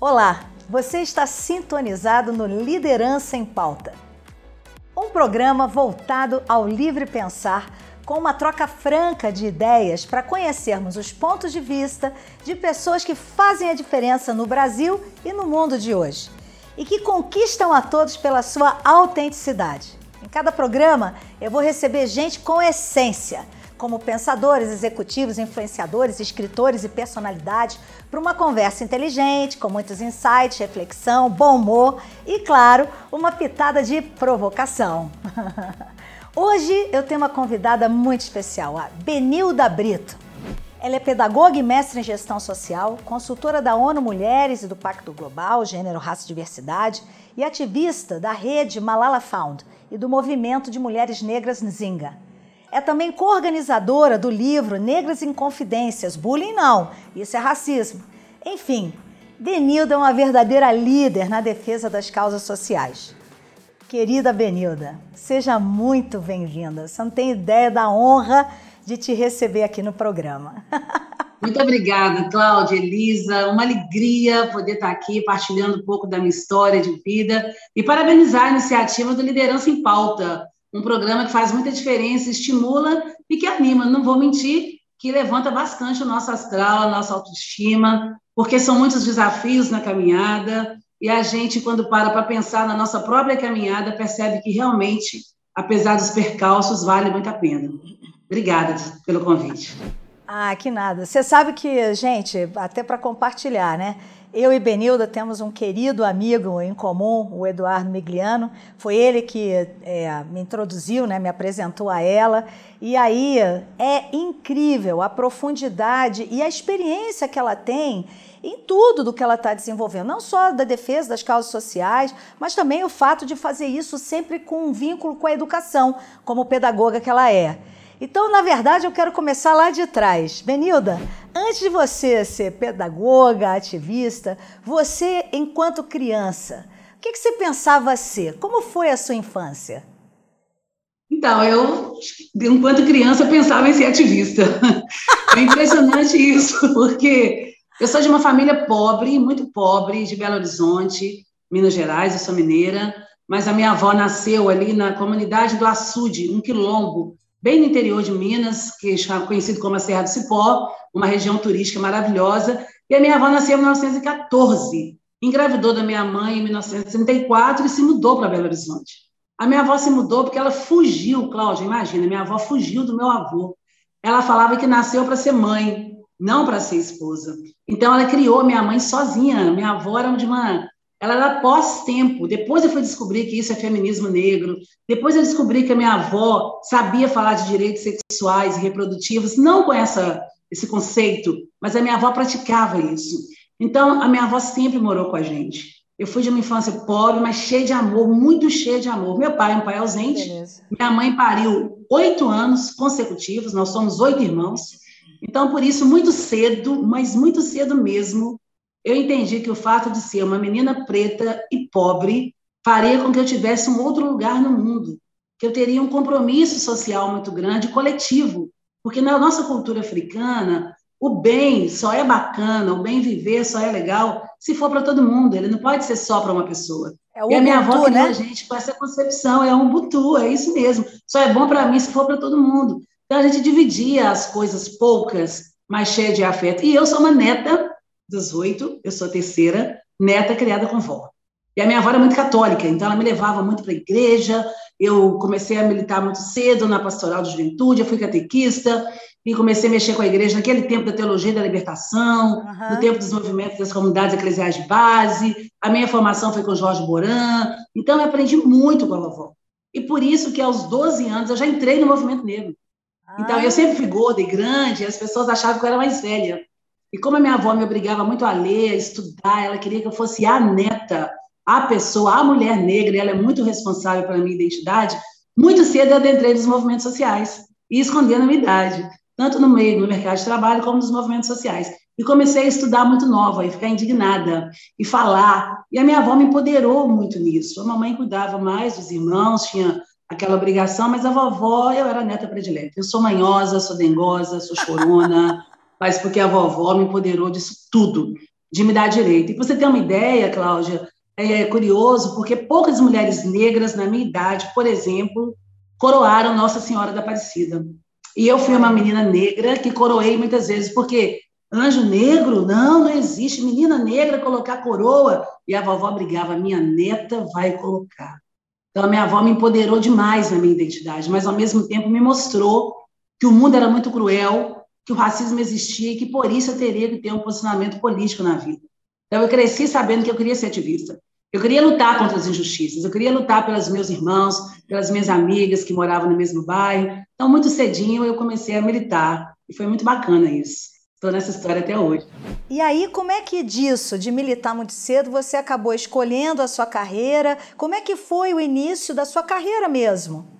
Olá, você está sintonizado no Liderança em Pauta, um programa voltado ao livre pensar com uma troca franca de ideias para conhecermos os pontos de vista de pessoas que fazem a diferença no Brasil e no mundo de hoje e que conquistam a todos pela sua autenticidade. Cada programa eu vou receber gente com essência como pensadores, executivos, influenciadores, escritores e personalidades, para uma conversa inteligente, com muitos insights, reflexão, bom humor e, claro, uma pitada de provocação. Hoje eu tenho uma convidada muito especial, a Benilda Brito. Ela é pedagoga e mestre em gestão social, consultora da ONU Mulheres e do Pacto Global, Gênero, Raça e Diversidade e ativista da rede Malala Found e do movimento de mulheres negras Nzinga. É também coorganizadora do livro Negras em Confidências. Bullying não, isso é racismo. Enfim, Benilda é uma verdadeira líder na defesa das causas sociais. Querida Benilda, seja muito bem-vinda. Você não tem ideia da honra de te receber aqui no programa. Muito obrigada, Cláudia, Elisa. Uma alegria poder estar aqui partilhando um pouco da minha história de vida e parabenizar a iniciativa do Liderança em Pauta, um programa que faz muita diferença, estimula e que anima, não vou mentir, que levanta bastante o nosso astral, a nossa autoestima, porque são muitos desafios na caminhada e a gente, quando para para pensar na nossa própria caminhada, percebe que realmente, apesar dos percalços, vale muito a pena. Obrigada pelo convite. Ah, que nada. Você sabe que, gente, até para compartilhar, né? Eu e Benilda temos um querido amigo em comum, o Eduardo Migliano. Foi ele que é, me introduziu, né, me apresentou a ela. E aí é incrível a profundidade e a experiência que ela tem em tudo do que ela está desenvolvendo, não só da defesa das causas sociais, mas também o fato de fazer isso sempre com um vínculo com a educação, como pedagoga que ela é. Então, na verdade, eu quero começar lá de trás. Benilda, antes de você ser pedagoga, ativista, você, enquanto criança, o que, que você pensava ser? Como foi a sua infância? Então, eu, enquanto criança, pensava em ser ativista. É impressionante isso, porque eu sou de uma família pobre, muito pobre, de Belo Horizonte, Minas Gerais, eu sou mineira, mas a minha avó nasceu ali na comunidade do Açude, um quilombo, bem no interior de Minas, que é conhecido como a Serra do Cipó, uma região turística maravilhosa. E a minha avó nasceu em 1914, engravidou da minha mãe em 1934 e se mudou para Belo Horizonte. A minha avó se mudou porque ela fugiu, Cláudia, imagina, minha avó fugiu do meu avô. Ela falava que nasceu para ser mãe, não para ser esposa. Então ela criou minha mãe sozinha. Minha avó era de uma ela era pós-tempo. Depois eu fui descobrir que isso é feminismo negro. Depois eu descobri que a minha avó sabia falar de direitos sexuais e reprodutivos, não com essa, esse conceito, mas a minha avó praticava isso. Então, a minha avó sempre morou com a gente. Eu fui de uma infância pobre, mas cheia de amor, muito cheia de amor. Meu pai é um pai ausente. Beleza. Minha mãe pariu oito anos consecutivos, nós somos oito irmãos. Então, por isso, muito cedo, mas muito cedo mesmo, eu entendi que o fato de ser uma menina preta e pobre faria com que eu tivesse um outro lugar no mundo, que eu teria um compromisso social muito grande, coletivo, porque na nossa cultura africana, o bem só é bacana, o bem viver só é legal se for para todo mundo, ele não pode ser só para uma pessoa. É e a minha avó criou né? a gente com essa concepção, é um butu, é isso mesmo. Só é bom para mim se for para todo mundo. Então a gente dividia as coisas poucas, mas cheia de afeto. E eu sou uma neta 18, eu sou a terceira neta criada com vó. E a minha avó era muito católica, então ela me levava muito para a igreja. Eu comecei a militar muito cedo na pastoral de juventude, eu fui catequista e comecei a mexer com a igreja naquele tempo da teologia da libertação, uhum. no tempo dos movimentos das comunidades eclesiais de base. A minha formação foi com Jorge Boran, então eu aprendi muito com a vovó. E por isso que aos 12 anos eu já entrei no movimento negro. Então eu ah. sempre fui gorda e grande, e as pessoas achavam que eu era mais velha. E como a minha avó me obrigava muito a ler, a estudar, ela queria que eu fosse a neta, a pessoa, a mulher negra, ela é muito responsável pela minha identidade, muito cedo eu adentrei nos movimentos sociais e escondendo a minha idade, tanto no meio do mercado de trabalho como nos movimentos sociais. E comecei a estudar muito nova e ficar indignada e falar. E a minha avó me empoderou muito nisso. A mamãe cuidava mais dos irmãos, tinha aquela obrigação, mas a vovó, eu era neta predileta. Eu sou manhosa, sou dengosa, sou chorona, mas porque a vovó me empoderou disso tudo, de me dar direito. E você ter uma ideia, Cláudia, é curioso, porque poucas mulheres negras na minha idade, por exemplo, coroaram Nossa Senhora da Aparecida. E eu fui uma menina negra que coroei muitas vezes, porque anjo negro, não, não existe. Menina negra colocar coroa. E a vovó brigava, minha neta vai colocar. Então, a minha avó me empoderou demais na minha identidade, mas ao mesmo tempo me mostrou que o mundo era muito cruel, que o racismo existia e que por isso eu teria que ter um posicionamento político na vida. Então, eu cresci sabendo que eu queria ser ativista. Eu queria lutar contra as injustiças, eu queria lutar pelos meus irmãos, pelas minhas amigas que moravam no mesmo bairro. Então, muito cedinho, eu comecei a militar. E foi muito bacana isso. Estou nessa história até hoje. E aí, como é que disso, de militar muito cedo, você acabou escolhendo a sua carreira? Como é que foi o início da sua carreira mesmo?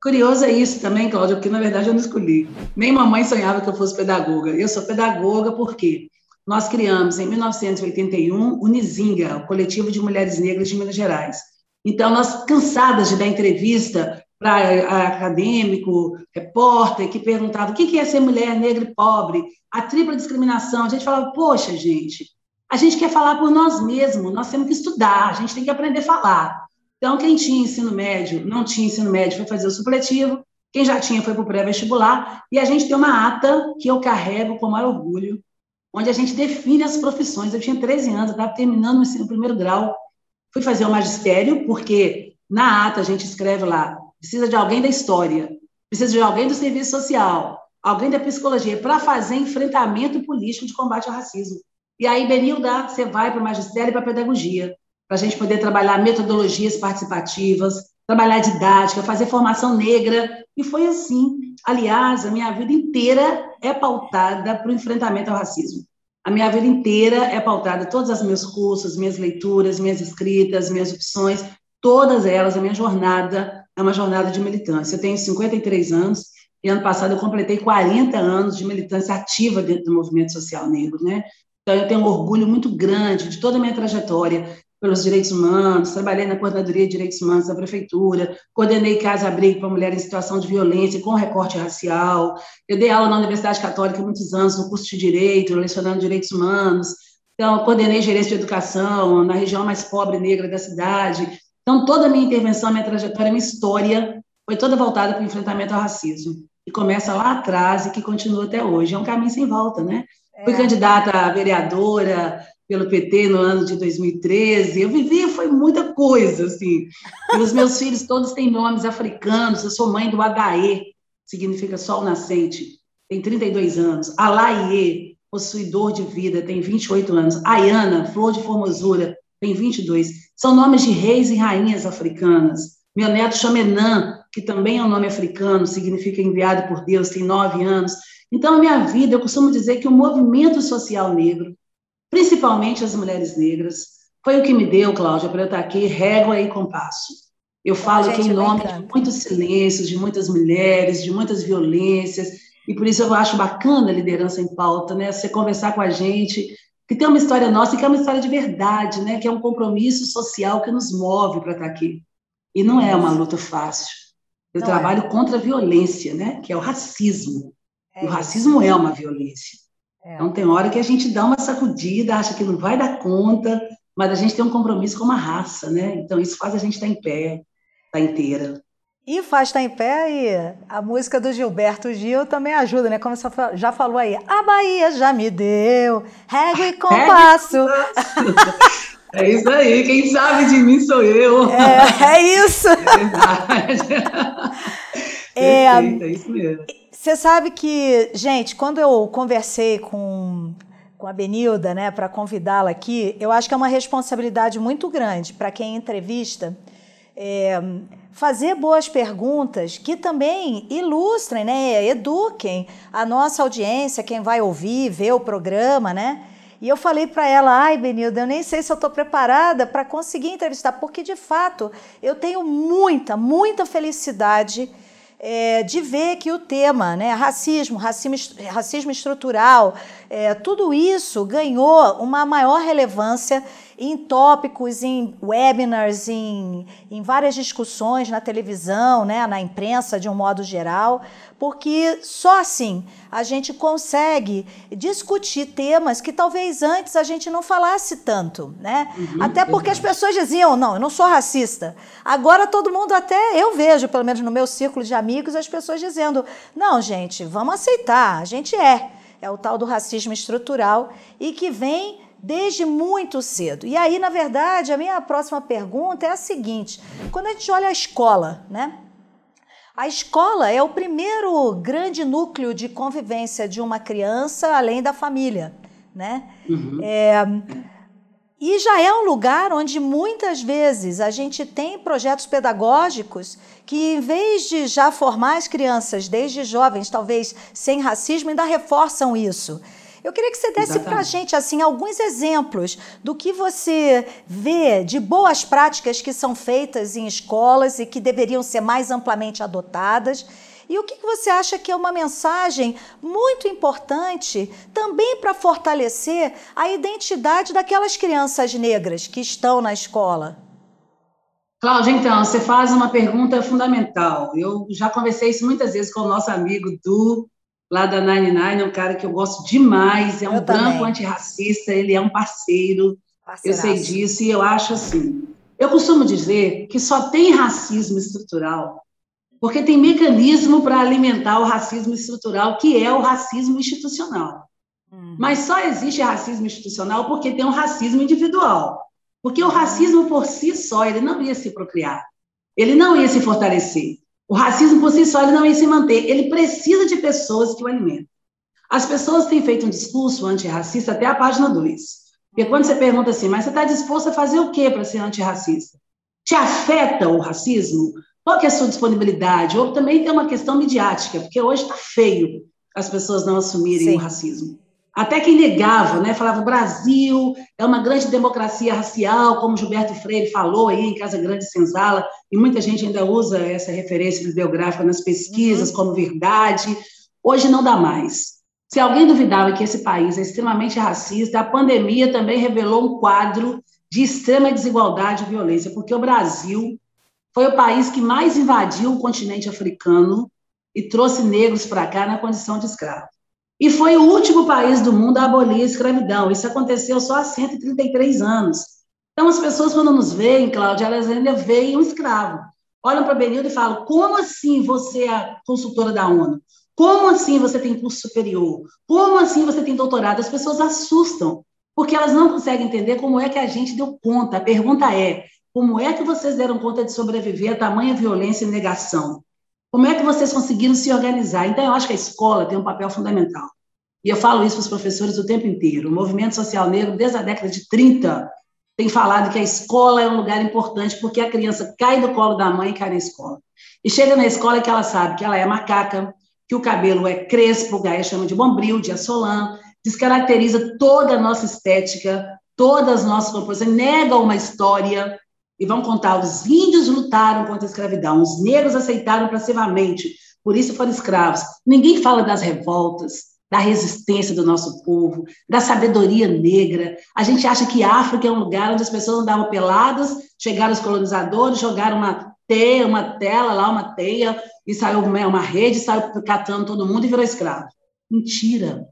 Curioso é isso também, Cláudia, porque na verdade eu não escolhi. Nem mamãe sonhava que eu fosse pedagoga. Eu sou pedagoga porque nós criamos, em 1981, o Nizinga, o Coletivo de Mulheres Negras de Minas Gerais. Então, nós, cansadas de dar entrevista para acadêmico, repórter, que perguntava o que é ser mulher negra e pobre, a tripla discriminação, a gente falava, poxa, gente, a gente quer falar por nós mesmos, nós temos que estudar, a gente tem que aprender a falar. Então, quem tinha ensino médio, não tinha ensino médio, foi fazer o supletivo, quem já tinha foi para o pré-vestibular, e a gente tem uma ata que eu carrego com maior orgulho, onde a gente define as profissões. Eu tinha 13 anos, estava terminando o ensino primeiro grau, fui fazer o magistério, porque na ata a gente escreve lá, precisa de alguém da história, precisa de alguém do serviço social, alguém da psicologia, para fazer enfrentamento político de combate ao racismo. E aí, Benilda, você vai para o magistério e para a pedagogia, para a gente poder trabalhar metodologias participativas, trabalhar didática, fazer formação negra, e foi assim. Aliás, a minha vida inteira é pautada para o enfrentamento ao racismo. A minha vida inteira é pautada, todos os meus cursos, minhas leituras, minhas escritas, minhas opções, todas elas, a minha jornada é uma jornada de militância. Eu tenho 53 anos e ano passado eu completei 40 anos de militância ativa dentro do movimento social negro, né? Então eu tenho um orgulho muito grande de toda a minha trajetória pelos direitos humanos, trabalhei na Coordenadoria de Direitos Humanos da Prefeitura, coordenei casa-abrigo para mulheres em situação de violência com recorte racial, eu dei aula na Universidade Católica há muitos anos, no curso de Direito, lecionando Direitos Humanos, então, coordenei gerência de educação na região mais pobre negra da cidade. Então, toda a minha intervenção, minha trajetória, minha história foi toda voltada para o enfrentamento ao racismo. E começa lá atrás e que continua até hoje. É um caminho sem volta, né? É. Fui candidata a vereadora, pelo PT no ano de 2013. Eu vivi, foi muita coisa, assim. E os meus filhos todos têm nomes africanos. Eu sou mãe do Adaê, significa sol nascente, tem 32 anos. Alaie, possuidor de vida, tem 28 anos. Ayana, flor de formosura, tem 22. São nomes de reis e rainhas africanas. Meu neto chama que também é um nome africano, significa enviado por Deus, tem 9 anos. Então, a minha vida, eu costumo dizer que o movimento social negro principalmente as mulheres negras. Foi o que me deu, Cláudia, para eu estar aqui, régua e compasso. Eu falo que em nome de muitos silêncios, de muitas mulheres, de muitas violências, e por isso eu acho bacana a liderança em pauta, né? Você conversar com a gente, que tem uma história nossa, que é uma história de verdade, né? Que é um compromisso social que nos move para estar aqui. E não é uma luta fácil. Eu não é. trabalho é. contra a violência, né? Que é o racismo. É o racismo é uma violência. É. Então, tem hora que a gente dá uma sacudida, acha que não vai dar conta, mas a gente tem um compromisso com uma raça, né? Então, isso faz a gente estar em pé, estar inteira. E faz estar em pé e a música do Gilberto Gil também ajuda, né? Como você já falou aí, a Bahia já me deu régua e compasso. É isso aí, quem sabe de mim sou eu. É, é isso. É verdade. É, Perfeito, é isso mesmo. Você sabe que, gente, quando eu conversei com, com a Benilda, né, para convidá-la aqui, eu acho que é uma responsabilidade muito grande para quem entrevista é, fazer boas perguntas que também ilustrem, né, eduquem a nossa audiência, quem vai ouvir, ver o programa, né? E eu falei para ela, ai, Benilda, eu nem sei se eu estou preparada para conseguir entrevistar, porque de fato eu tenho muita, muita felicidade é, de ver que o tema, né, racismo, racismo, racismo estrutural, é, tudo isso ganhou uma maior relevância em tópicos, em webinars, em, em várias discussões na televisão, né, na imprensa de um modo geral, porque só assim a gente consegue discutir temas que talvez antes a gente não falasse tanto, né? Uhum, até porque as pessoas diziam, não, eu não sou racista. Agora todo mundo até, eu vejo, pelo menos no meu círculo de amigos, as pessoas dizendo, não, gente, vamos aceitar, a gente é. É o tal do racismo estrutural e que vem desde muito cedo. E aí, na verdade, a minha próxima pergunta é a seguinte: quando a gente olha a escola, né? A escola é o primeiro grande núcleo de convivência de uma criança, além da família, né? Uhum. É, e já é um lugar onde muitas vezes a gente tem projetos pedagógicos que, em vez de já formar as crianças desde jovens, talvez sem racismo, ainda reforçam isso. Eu queria que você desse para a gente assim alguns exemplos do que você vê de boas práticas que são feitas em escolas e que deveriam ser mais amplamente adotadas. E o que você acha que é uma mensagem muito importante também para fortalecer a identidade daquelas crianças negras que estão na escola? Cláudia, então, você faz uma pergunta fundamental. Eu já conversei isso muitas vezes com o nosso amigo Du, lá da Nine Nine, é um cara que eu gosto demais, é um branco antirracista, ele é um parceiro, Parceiraço. eu sei disso, e eu acho assim, eu costumo dizer que só tem racismo estrutural porque tem mecanismo para alimentar o racismo estrutural, que é o racismo institucional. Uhum. Mas só existe racismo institucional porque tem um racismo individual. Porque o racismo por si só, ele não ia se procriar. Ele não ia se fortalecer. O racismo por si só ele não ia se manter. Ele precisa de pessoas que o alimentem. As pessoas têm feito um discurso antirracista até a página 2. Porque quando você pergunta assim, mas você está disposto a fazer o quê para ser antirracista? Te afeta o racismo? Qual que é a sua disponibilidade? Ou também tem uma questão midiática, porque hoje está feio as pessoas não assumirem Sim. o racismo. Até quem negava, né, falava o Brasil é uma grande democracia racial, como Gilberto Freire falou aí em Casa Grande Senzala, e muita gente ainda usa essa referência bibliográfica nas pesquisas uhum. como verdade. Hoje não dá mais. Se alguém duvidava que esse país é extremamente racista, a pandemia também revelou um quadro de extrema desigualdade e violência, porque o Brasil foi o país que mais invadiu o continente africano e trouxe negros para cá na condição de escravo. E foi o último país do mundo a abolir a escravidão. Isso aconteceu só há 133 anos. Então, as pessoas, quando nos veem, Cláudia, elas ainda veem um escravo. Olham para Benildo e falam: como assim você é consultora da ONU? Como assim você tem curso superior? Como assim você tem doutorado? As pessoas assustam, porque elas não conseguem entender como é que a gente deu conta. A pergunta é: como é que vocês deram conta de sobreviver a tamanha violência e negação? Como é que vocês conseguiram se organizar? Então, eu acho que a escola tem um papel fundamental. E eu falo isso para os professores o tempo inteiro. O movimento social negro, desde a década de 30, tem falado que a escola é um lugar importante porque a criança cai do colo da mãe e cai na escola. E chega na escola que ela sabe que ela é macaca, que o cabelo é crespo, Gaia chama de bombril, de assolã, descaracteriza toda a nossa estética, todas as nossas composições, nega uma história, e vão contar: os índios lutaram contra a escravidão, os negros aceitaram passivamente, por isso foram escravos. Ninguém fala das revoltas, da resistência do nosso povo, da sabedoria negra. A gente acha que África é um lugar onde as pessoas andavam peladas, chegaram os colonizadores, jogaram uma teia, uma tela lá, uma teia, e saiu uma rede, saiu catando todo mundo e virou escravo. Mentira.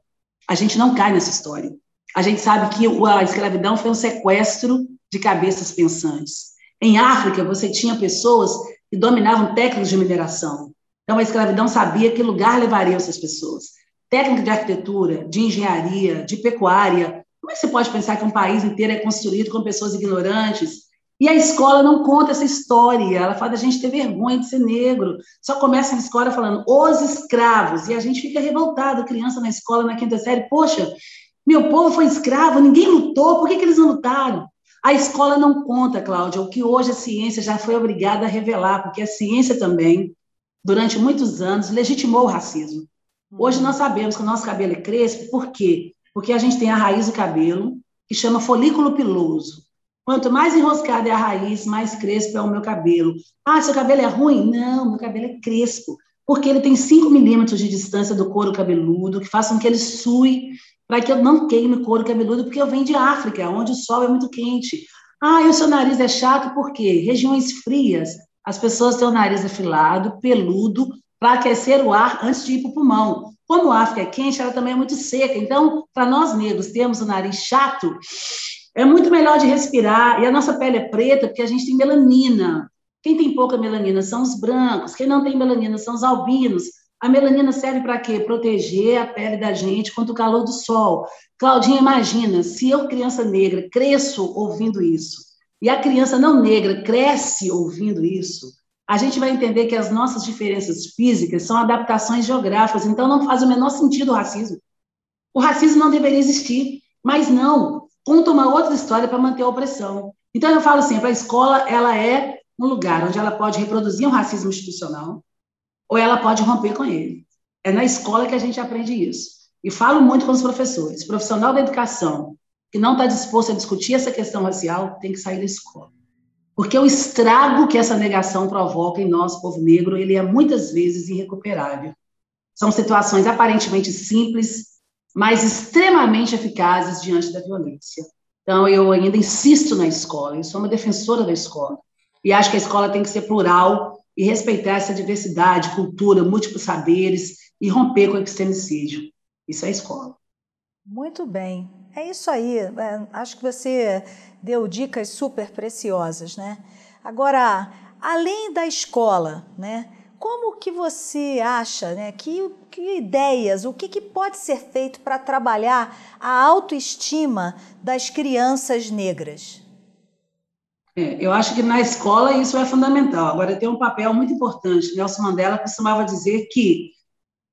A gente não cai nessa história. A gente sabe que a escravidão foi um sequestro de cabeças pensantes. Em África, você tinha pessoas que dominavam técnicas de mineração. Então, a escravidão sabia que lugar levaria essas pessoas. Técnica de arquitetura, de engenharia, de pecuária. Como é que você pode pensar que um país inteiro é construído com pessoas ignorantes? E a escola não conta essa história. Ela fala da gente ter vergonha de ser negro. Só começa a escola falando os escravos. E a gente fica revoltado, criança na escola, na quinta série. Poxa, meu povo foi escravo, ninguém lutou, por que, que eles não lutaram? A escola não conta, Cláudia, o que hoje a ciência já foi obrigada a revelar, porque a ciência também, durante muitos anos, legitimou o racismo. Hoje nós sabemos que o nosso cabelo é crespo, por quê? Porque a gente tem a raiz do cabelo, que chama folículo piloso. Quanto mais enroscada é a raiz, mais crespo é o meu cabelo. Ah, seu cabelo é ruim? Não, meu cabelo é crespo, porque ele tem 5 milímetros de distância do couro cabeludo, que faz com que ele sue para que eu não queime couro cabeludo, porque eu venho de África, onde o sol é muito quente. Ah, e o seu nariz é chato por quê? Regiões frias, as pessoas têm o nariz afilado, peludo, para aquecer o ar antes de ir para o pulmão. Como a África é quente, ela também é muito seca. Então, para nós negros termos o nariz chato, é muito melhor de respirar. E a nossa pele é preta porque a gente tem melanina. Quem tem pouca melanina são os brancos, quem não tem melanina são os albinos. A melanina serve para quê? Proteger a pele da gente contra o calor do sol. Claudinha, imagina, se eu, criança negra, cresço ouvindo isso, e a criança não negra cresce ouvindo isso, a gente vai entender que as nossas diferenças físicas são adaptações geográficas, então não faz o menor sentido o racismo. O racismo não deveria existir, mas não, conta uma outra história para manter a opressão. Então eu falo assim, a escola ela é um lugar onde ela pode reproduzir um racismo institucional, ou ela pode romper com ele. É na escola que a gente aprende isso. E falo muito com os professores. Profissional da educação que não está disposto a discutir essa questão racial tem que sair da escola. Porque o estrago que essa negação provoca em nós, povo negro, ele é muitas vezes irrecuperável. São situações aparentemente simples, mas extremamente eficazes diante da violência. Então, eu ainda insisto na escola, eu sou uma defensora da escola. E acho que a escola tem que ser plural e respeitar essa diversidade, cultura, múltiplos saberes e romper com o extremicídio. Isso é escola. Muito bem. É isso aí. É, acho que você deu dicas super preciosas, né? Agora, além da escola, né? Como que você acha, né? Que, que ideias, o que, que pode ser feito para trabalhar a autoestima das crianças negras? É, eu acho que na escola isso é fundamental. Agora, tem um papel muito importante. Nelson Mandela costumava dizer que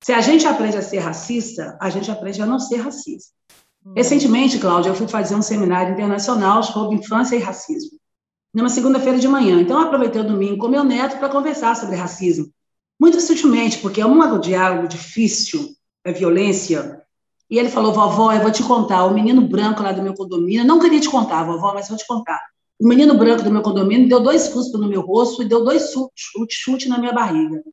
se a gente aprende a ser racista, a gente aprende a não ser racista. Hum. Recentemente, Cláudia, eu fui fazer um seminário internacional sobre infância e racismo, numa segunda-feira de manhã. Então, eu aproveitei o domingo com meu neto para conversar sobre racismo. Muito sutilmente, porque é um diálogo difícil, é violência. E ele falou: vovó, eu vou te contar. O menino branco lá do meu condomínio, não queria te contar, vovó, mas vou te contar. O menino branco do meu condomínio deu dois cuspos no meu rosto e deu dois chutes chute na minha barriga.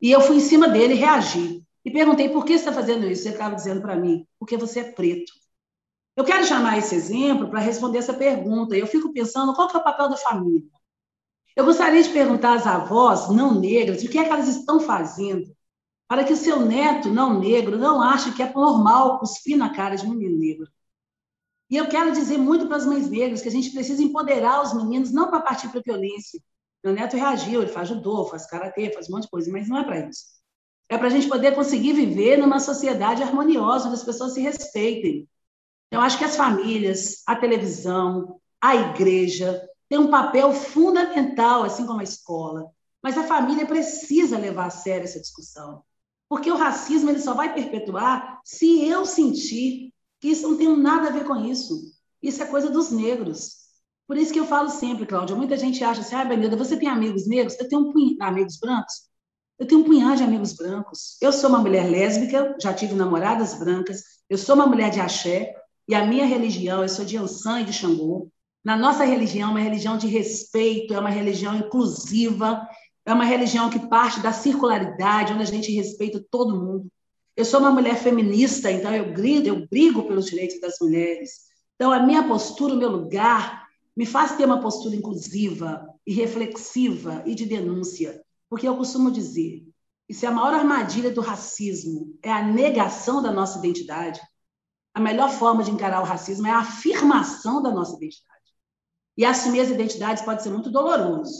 E eu fui em cima dele reagi. E perguntei por que você está fazendo isso. Ele estava dizendo para mim, porque você é preto. Eu quero chamar esse exemplo para responder essa pergunta. Eu fico pensando qual é o papel da família. Eu gostaria de perguntar às avós não negras o que é que elas estão fazendo para que o seu neto não negro não ache que é normal cuspir na cara de um menino negro. E eu quero dizer muito para as mães negras que a gente precisa empoderar os meninos, não para partir para a violência. Meu neto reagiu, ele faz judô, faz karatê, faz um monte de coisa, mas não é para isso. É para a gente poder conseguir viver numa sociedade harmoniosa, onde as pessoas se respeitem. Eu acho que as famílias, a televisão, a igreja têm um papel fundamental, assim como a escola. Mas a família precisa levar a sério essa discussão. Porque o racismo ele só vai perpetuar se eu sentir isso não tem nada a ver com isso. Isso é coisa dos negros. Por isso que eu falo sempre, Cláudia, muita gente acha assim, ah, Benilda, você tem amigos negros? Eu tenho um punhado, amigos brancos? Eu tenho um punhado de amigos brancos. Eu sou uma mulher lésbica, já tive namoradas brancas, eu sou uma mulher de axé, e a minha religião, eu sou de Ansan e de Xangô. Na nossa religião, é uma religião de respeito, é uma religião inclusiva, é uma religião que parte da circularidade, onde a gente respeita todo mundo. Eu sou uma mulher feminista, então eu brigo, eu brigo pelos direitos das mulheres. Então, a minha postura, o meu lugar, me faz ter uma postura inclusiva e reflexiva e de denúncia. Porque eu costumo dizer que se a maior armadilha do racismo é a negação da nossa identidade, a melhor forma de encarar o racismo é a afirmação da nossa identidade. E assumir as identidades pode ser muito doloroso,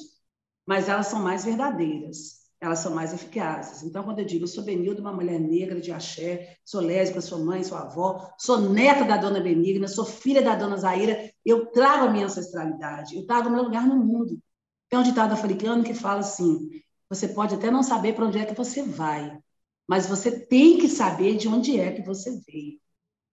mas elas são mais verdadeiras elas são mais eficazes. Então, quando eu digo, eu sou Benilda, uma mulher negra de axé, sou lésbica, sou mãe, sou avó, sou neta da dona Benigna, sou filha da dona Zaira, eu trago a minha ancestralidade, eu trago o meu lugar no mundo. Tem um ditado africano que fala assim: você pode até não saber para onde é que você vai, mas você tem que saber de onde é que você veio.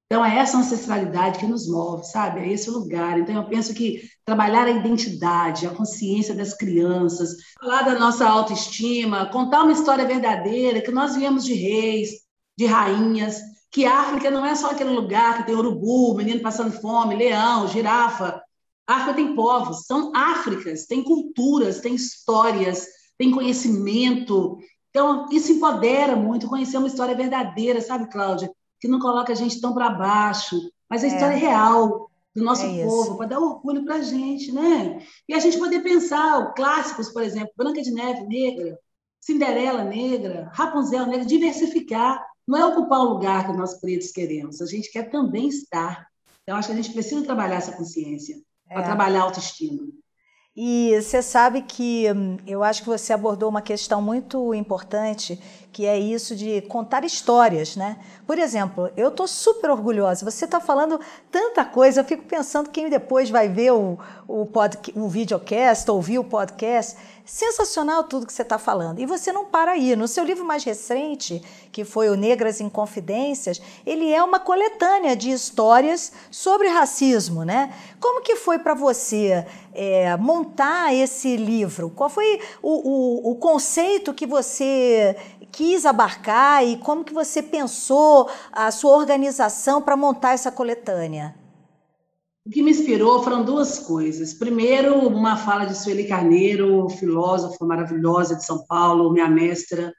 Então, é essa ancestralidade que nos move, sabe? É esse lugar. Então, eu penso que trabalhar a identidade, a consciência das crianças, falar da nossa autoestima, contar uma história verdadeira, que nós viemos de reis, de rainhas, que a África não é só aquele lugar que tem urubu, menino passando fome, leão, girafa. A África tem povos, são Áfricas, tem culturas, tem histórias, tem conhecimento. Então, isso empodera muito, conhecer uma história verdadeira, sabe, Cláudia? Que não coloca a gente tão para baixo, mas a é. história é real do nosso é povo, para dar orgulho para a gente, né? E a gente poder pensar, clássicos, por exemplo, Branca de Neve Negra, Cinderela Negra, Rapunzel Negra, diversificar. Não é ocupar o lugar que nós pretos queremos, a gente quer também estar. Então, acho que a gente precisa trabalhar essa consciência, é. para trabalhar a autoestima. E você sabe que hum, eu acho que você abordou uma questão muito importante, que é isso de contar histórias, né? Por exemplo, eu estou super orgulhosa. Você está falando tanta coisa, eu fico pensando quem depois vai ver o, o, pod, o videocast, ouvir o podcast. Sensacional tudo que você está falando. E você não para aí. No seu livro mais recente, que foi o Negras em Confidências, ele é uma coletânea de histórias sobre racismo, né? Como que foi para você é, montar esse livro? Qual foi o, o, o conceito que você quis abarcar e como que você pensou a sua organização para montar essa coletânea? O que me inspirou foram duas coisas. Primeiro, uma fala de Sueli Carneiro, filósofa maravilhosa de São Paulo, minha mestra,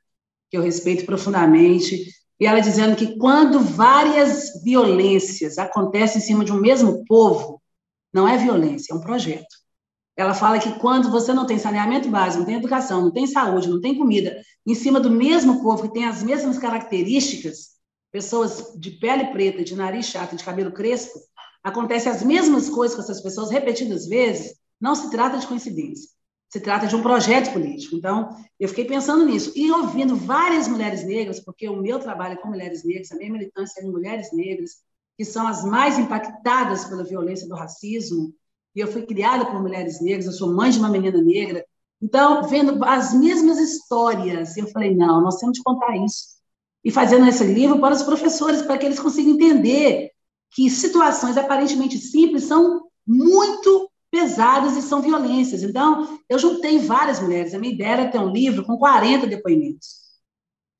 que eu respeito profundamente, e ela dizendo que quando várias violências acontecem em cima de um mesmo povo, não é violência, é um projeto. Ela fala que quando você não tem saneamento básico, não tem educação, não tem saúde, não tem comida, em cima do mesmo povo que tem as mesmas características, pessoas de pele preta, de nariz chato, de cabelo crespo, acontecem as mesmas coisas com essas pessoas repetidas vezes, não se trata de coincidência. Se trata de um projeto político. Então, eu fiquei pensando nisso. E ouvindo várias mulheres negras, porque o meu trabalho é com mulheres negras, a minha militância é em mulheres negras, que são as mais impactadas pela violência do racismo. E eu fui criada por mulheres negras, eu sou mãe de uma menina negra. Então, vendo as mesmas histórias, eu falei: não, nós temos que contar isso. E fazendo esse livro para os professores, para que eles consigam entender que situações aparentemente simples são muito pesadas e são violências. Então, eu juntei várias mulheres. A minha ideia era ter um livro com 40 depoimentos.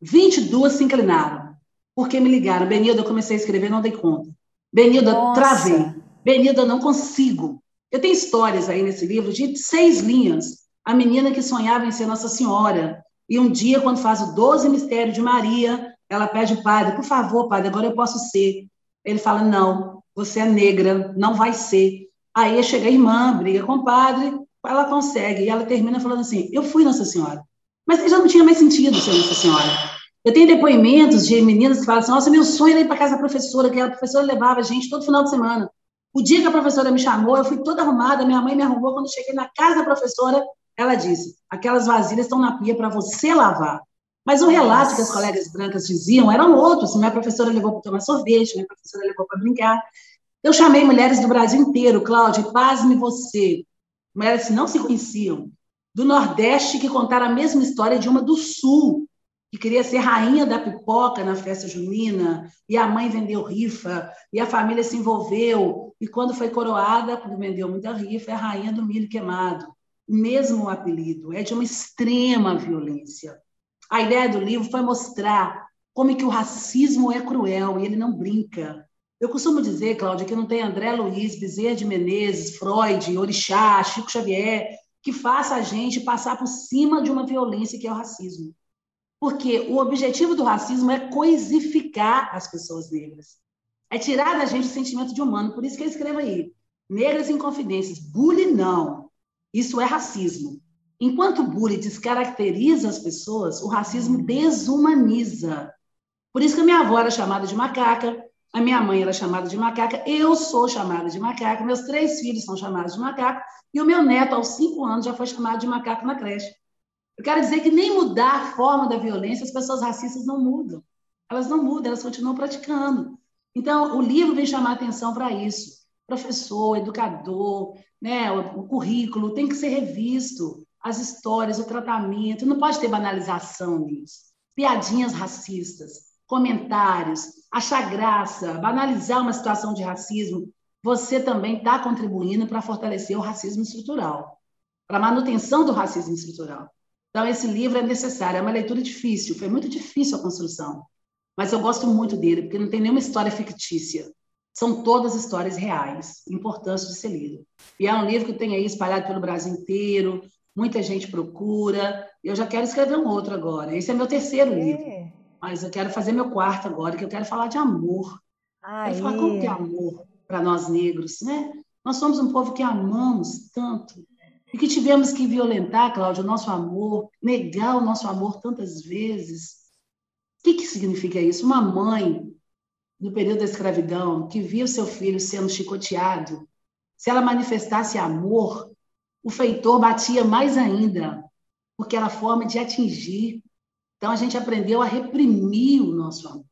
22 se inclinaram, porque me ligaram. Benilda, eu comecei a escrever, não dei conta. Benilda, Nossa. travei. Benilda, não consigo. Eu tenho histórias aí nesse livro de seis linhas. A menina que sonhava em ser Nossa Senhora. E um dia, quando faz o 12 mistério de Maria, ela pede o padre, por favor, padre, agora eu posso ser. Ele fala: não, você é negra, não vai ser. Aí chega a irmã, briga com o padre, ela consegue, e ela termina falando assim: eu fui Nossa Senhora. Mas já não tinha mais sentido ser Nossa Senhora. Eu tenho depoimentos de meninas que falam assim: nossa, meu sonho era ir para casa da professora, que a professora levava a gente todo final de semana. O dia que a professora me chamou, eu fui toda arrumada, minha mãe me arrumou. Quando cheguei na casa da professora, ela disse: aquelas vasilhas estão na pia para você lavar. Mas o relato que as colegas brancas diziam eram outros. Minha professora levou para tomar sorvete, minha professora levou para brincar. Eu chamei mulheres do Brasil inteiro, Cláudia, pasme você. Mulheres que não se conheciam. Do Nordeste, que contaram a mesma história de uma do Sul, que queria ser rainha da pipoca na festa junina, e a mãe vendeu rifa, e a família se envolveu, e quando foi coroada, quando vendeu muita rifa, é a rainha do milho queimado. O mesmo apelido, é de uma extrema violência. A ideia do livro foi mostrar como é que o racismo é cruel e ele não brinca. Eu costumo dizer, Cláudia, que não tem André Luiz, Bezerra de Menezes, Freud, Orixá, Chico Xavier, que faça a gente passar por cima de uma violência que é o racismo. Porque o objetivo do racismo é coisificar as pessoas negras. É tirar da gente o sentimento de humano. Por isso que eu escrevo aí. Negras em confidências. Bullying não. Isso é racismo. Enquanto o bullying descaracteriza as pessoas, o racismo desumaniza. Por isso que a minha avó era chamada de macaca, a minha mãe era chamada de macaca, eu sou chamada de macaca, meus três filhos são chamados de macaco, e o meu neto, aos cinco anos, já foi chamado de macaco na creche. Eu quero dizer que nem mudar a forma da violência, as pessoas racistas não mudam. Elas não mudam, elas continuam praticando. Então, o livro vem chamar atenção para isso. Professor, educador, né, o, currículo tem que ser revisto as histórias, o tratamento, não pode ter banalização nisso. Piadinhas racistas, comentários, achar graça, banalizar uma situação de racismo, você também está contribuindo para fortalecer o racismo estrutural, para a manutenção do racismo estrutural. Então, esse livro é necessário, é uma leitura difícil, foi muito difícil a construção, mas eu gosto muito dele, porque não tem nenhuma história fictícia. São todas histórias reais, importantes de ser lido. E é um livro que tem aí espalhado pelo Brasil inteiro, muita gente procura. Eu já quero escrever um outro agora. Esse é meu terceiro é. livro. mas eu quero fazer meu quarto agora, que eu quero falar de amor. Aí. Quero falar como que é amor para nós negros, né? Nós somos um povo que amamos tanto e que tivemos que violentar, Cláudio, o nosso amor, negar o nosso amor tantas vezes. Que, que significa isso? Uma mãe, no período da escravidão, que via o seu filho sendo chicoteado, se ela manifestasse amor, o feitor batia mais ainda, porque era forma de atingir. Então a gente aprendeu a reprimir o nosso amor.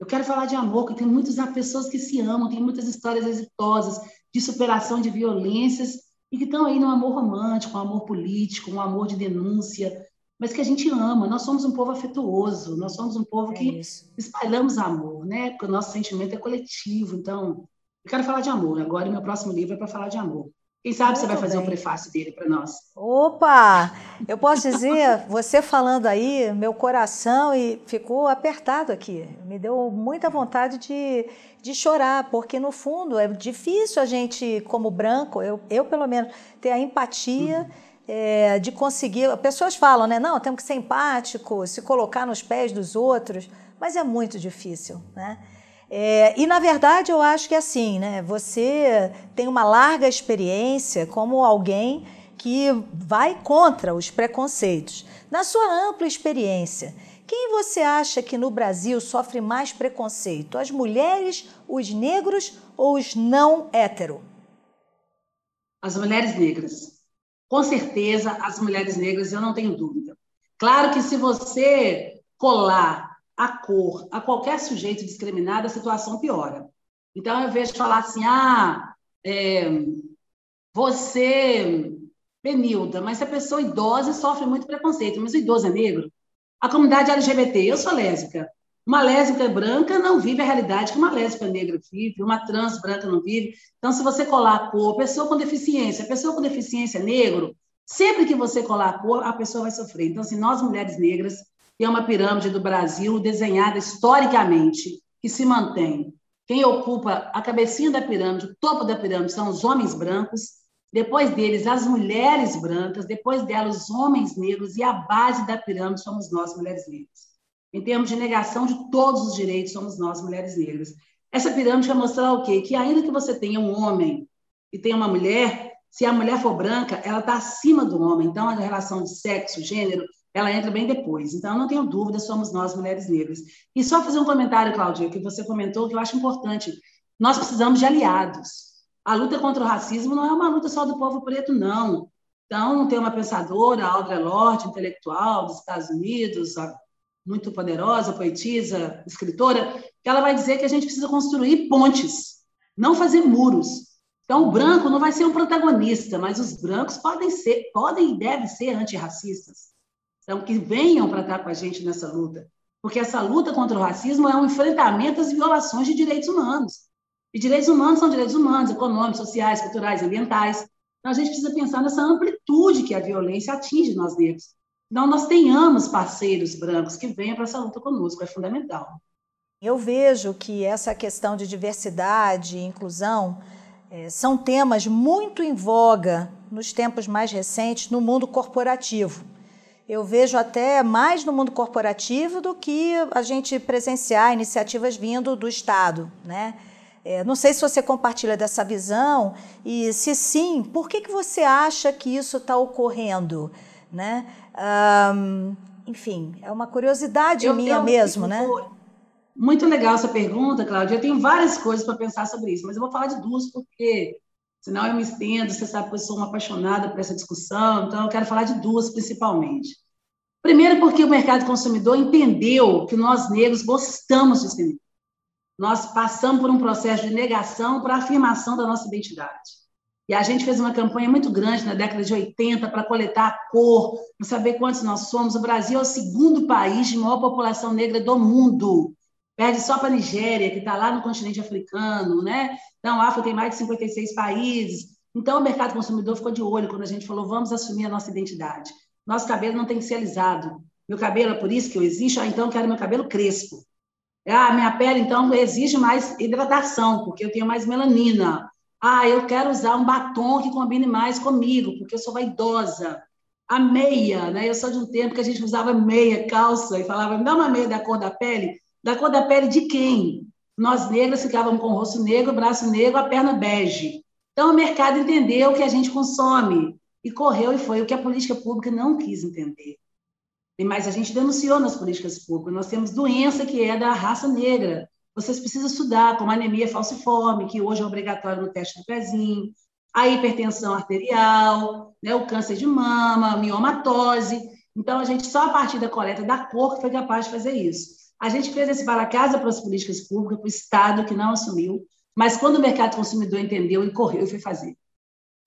Eu quero falar de amor, porque tem muitas pessoas que se amam, tem muitas histórias exitosas de superação de violências e que estão aí no amor romântico, um amor político, um amor de denúncia, mas que a gente ama. Nós somos um povo afetuoso, nós somos um povo é que isso. espalhamos amor, né? Porque o nosso sentimento é coletivo. Então, eu quero falar de amor. Agora, o meu próximo livro é para falar de amor. Quem sabe Muito você vai fazer bem. um prefácio dele para nós? Opa! Eu posso dizer, você falando aí, meu coração e ficou apertado aqui. Me deu muita vontade de, de chorar, porque no fundo é difícil a gente, como branco, eu, eu pelo menos, ter a empatia. Uhum. É, de conseguir. Pessoas falam, né? Não, temos que ser empático, se colocar nos pés dos outros, mas é muito difícil, né? É, e na verdade eu acho que é assim, né? Você tem uma larga experiência como alguém que vai contra os preconceitos. Na sua ampla experiência, quem você acha que no Brasil sofre mais preconceito? As mulheres, os negros ou os não hétero? As mulheres negras. Com certeza, as mulheres negras, eu não tenho dúvida. Claro que se você colar a cor, a qualquer sujeito discriminado, a situação piora. Então, eu vejo falar assim, ah, é, você, Benilda, mas a pessoa idosa sofre muito preconceito, mas o idoso é negro, a comunidade LGBT, eu sou lésbica, uma lésbica branca não vive a realidade que uma lésbica negra vive, uma trans branca não vive. Então, se você colar a cor, pessoa com deficiência, pessoa com deficiência negro, sempre que você colar a cor, a pessoa vai sofrer. Então, assim, nós mulheres negras tem uma pirâmide do Brasil desenhada historicamente, que se mantém. Quem ocupa a cabecinha da pirâmide, o topo da pirâmide, são os homens brancos, depois deles, as mulheres brancas, depois delas, os homens negros, e a base da pirâmide somos nós, mulheres negras. Em termos de negação de todos os direitos, somos nós, mulheres negras. Essa pirâmide vai mostrar o quê? Que ainda que você tenha um homem e tenha uma mulher, se a mulher for branca, ela está acima do homem. Então, a relação de sexo, gênero, ela entra bem depois. Então, não tenho dúvida, somos nós, mulheres negras. E só fazer um comentário, Claudia, que você comentou, que eu acho importante. Nós precisamos de aliados. A luta contra o racismo não é uma luta só do povo preto, não. Então, tem uma pensadora, Audre Lorde, intelectual dos Estados Unidos, muito poderosa, poetisa, escritora, que ela vai dizer que a gente precisa construir pontes, não fazer muros. Então, o branco não vai ser um protagonista, mas os brancos podem ser, podem e devem ser antirracistas. Então, que venham para estar com a gente nessa luta, porque essa luta contra o racismo é um enfrentamento às violações de direitos humanos. E direitos humanos são direitos humanos, econômicos, sociais, culturais, ambientais. Então, a gente precisa pensar nessa amplitude que a violência atinge nós negros. Então, nós tenhamos parceiros brancos que venham para essa luta conosco, é fundamental. Eu vejo que essa questão de diversidade e inclusão é, são temas muito em voga nos tempos mais recentes no mundo corporativo eu vejo até mais no mundo corporativo do que a gente presenciar iniciativas vindo do Estado, né? É, não sei se você compartilha dessa visão e, se sim, por que, que você acha que isso está ocorrendo, né? Um, enfim, é uma curiosidade eu, minha eu, mesmo, eu, né? Muito legal essa pergunta, Cláudia. Eu tenho várias coisas para pensar sobre isso, mas eu vou falar de duas porque senão eu me estendo. Você sabe que eu sou uma apaixonada por essa discussão, então eu quero falar de duas principalmente. Primeiro, porque o mercado consumidor entendeu que nós negros gostamos de sustentabilidade. Nós passamos por um processo de negação para afirmação da nossa identidade. E a gente fez uma campanha muito grande na década de 80 para coletar a cor, para saber quantos nós somos. O Brasil é o segundo país de maior população negra do mundo. Perde só para a Nigéria, que está lá no continente africano, né? Então, a África tem mais de 56 países. Então, o mercado consumidor ficou de olho quando a gente falou, vamos assumir a nossa identidade. Nosso cabelo não tem que ser alisado. Meu cabelo é por isso que eu existo, ah, então eu quero meu cabelo crespo. Ah, minha pele, então, exige mais hidratação, porque eu tenho mais melanina. Ah, eu quero usar um batom que combine mais comigo, porque eu sou vaidosa. a meia, né? Eu sou de um tempo que a gente usava meia, calça, e falava, me dá uma meia da cor da pele. Da cor da pele de quem? Nós negras ficávamos com o rosto negro, braço negro, a perna bege. Então, o mercado entendeu o que a gente consome e correu e foi o que a política pública não quis entender. Mas a gente denunciou nas políticas públicas. Nós temos doença que é da raça negra. Vocês precisam estudar, como anemia falciforme, que hoje é obrigatório no teste do pezinho, a hipertensão arterial, né, o câncer de mama, miomatose. Então, a gente, só a partir da coleta da cor, foi capaz de fazer isso. A gente fez esse para casa para as políticas públicas, para o Estado, que não assumiu, mas quando o mercado consumidor entendeu, ele correu e foi fazer.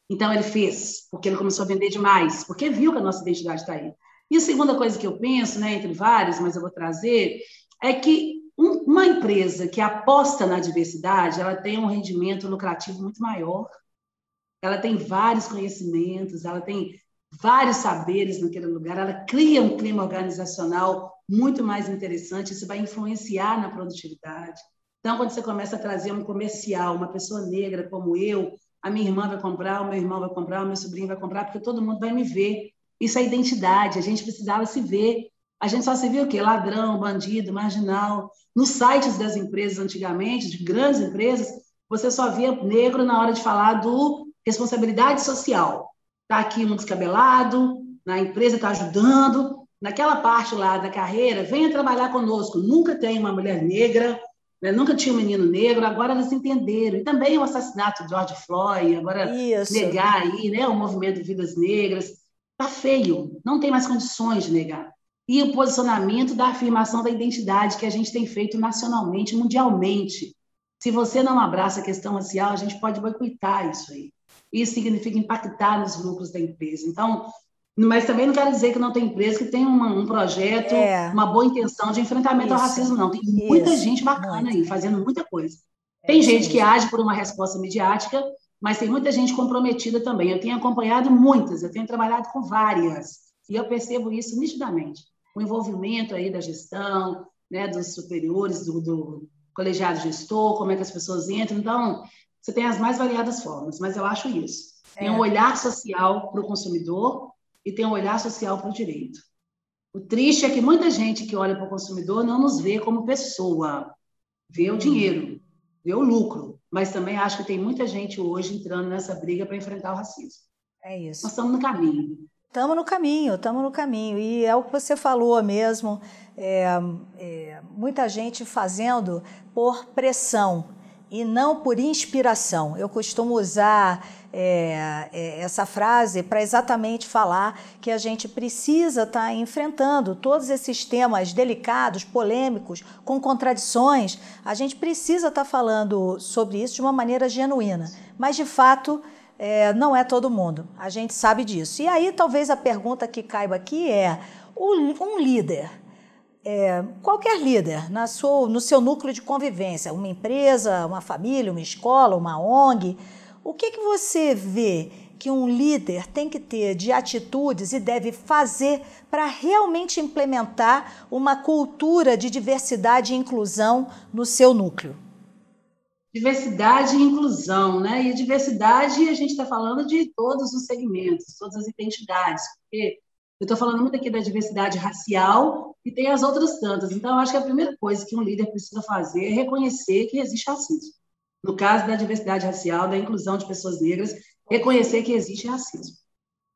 Então, ele fez, porque ele começou a vender demais, porque viu que a nossa identidade está aí. E a segunda coisa que eu penso, né, entre várias, mas eu vou trazer, é que uma empresa que aposta na diversidade, ela tem um rendimento lucrativo muito maior, ela tem vários conhecimentos, ela tem vários saberes naquele lugar, ela cria um clima organizacional muito mais interessante, isso vai influenciar na produtividade. Então, quando você começa a trazer um comercial, uma pessoa negra como eu, a minha irmã vai comprar, o meu irmão vai comprar, o meu sobrinho vai comprar, porque todo mundo vai me ver. Isso é identidade, a gente precisava se ver. A gente só se via o quê? Ladrão, bandido, marginal. Nos sites das empresas antigamente, de grandes empresas, você só via negro na hora de falar do responsabilidade social. Está aqui um descabelado, na empresa está ajudando, naquela parte lá da carreira, venha trabalhar conosco. Nunca tem uma mulher negra, né? nunca tinha um menino negro, agora eles entenderam. E também o assassinato de George Floyd, agora Isso. negar aí né, o movimento de vidas negras. Está feio, não tem mais condições de negar. E o posicionamento da afirmação da identidade que a gente tem feito nacionalmente, mundialmente. Se você não abraça a questão racial, a gente pode boicotar isso aí. Isso significa impactar nos lucros da empresa. Então, mas também não quero dizer que não tem empresa que tem uma, um projeto, é. uma boa intenção de enfrentamento Isso. ao racismo, não. Tem muita Isso. gente bacana Muito. aí, fazendo muita coisa. É tem gente que age por uma resposta midiática, mas tem muita gente comprometida também. Eu tenho acompanhado muitas, eu tenho trabalhado com várias, e eu percebo isso nitidamente. O envolvimento aí da gestão, né, dos superiores, do, do colegiado gestor, como é que as pessoas entram. Então, você tem as mais variadas formas, mas eu acho isso. Tem um é. olhar social para o consumidor e tem um olhar social para o direito. O triste é que muita gente que olha para o consumidor não nos vê como pessoa, vê o dinheiro, vê o lucro, mas também acho que tem muita gente hoje entrando nessa briga para enfrentar o racismo. É isso. Nós estamos no caminho. Estamos no caminho, estamos no caminho. E é o que você falou mesmo, é, é, muita gente fazendo por pressão e não por inspiração. Eu costumo usar é, é, essa frase para exatamente falar que a gente precisa estar tá enfrentando todos esses temas delicados, polêmicos, com contradições. A gente precisa estar tá falando sobre isso de uma maneira genuína. Mas, de fato, é, não é todo mundo. A gente sabe disso. E aí, talvez a pergunta que caiba aqui é: um líder é, qualquer líder na sua, no seu núcleo de convivência, uma empresa, uma família, uma escola, uma ONG, o que, que você vê que um líder tem que ter de atitudes e deve fazer para realmente implementar uma cultura de diversidade e inclusão no seu núcleo? Diversidade e inclusão, né? E diversidade a gente está falando de todos os segmentos, todas as identidades, porque eu estou falando muito aqui da diversidade racial e tem as outras tantas. Então, acho que a primeira coisa que um líder precisa fazer é reconhecer que existe racismo. No caso da diversidade racial, da inclusão de pessoas negras, reconhecer que existe racismo.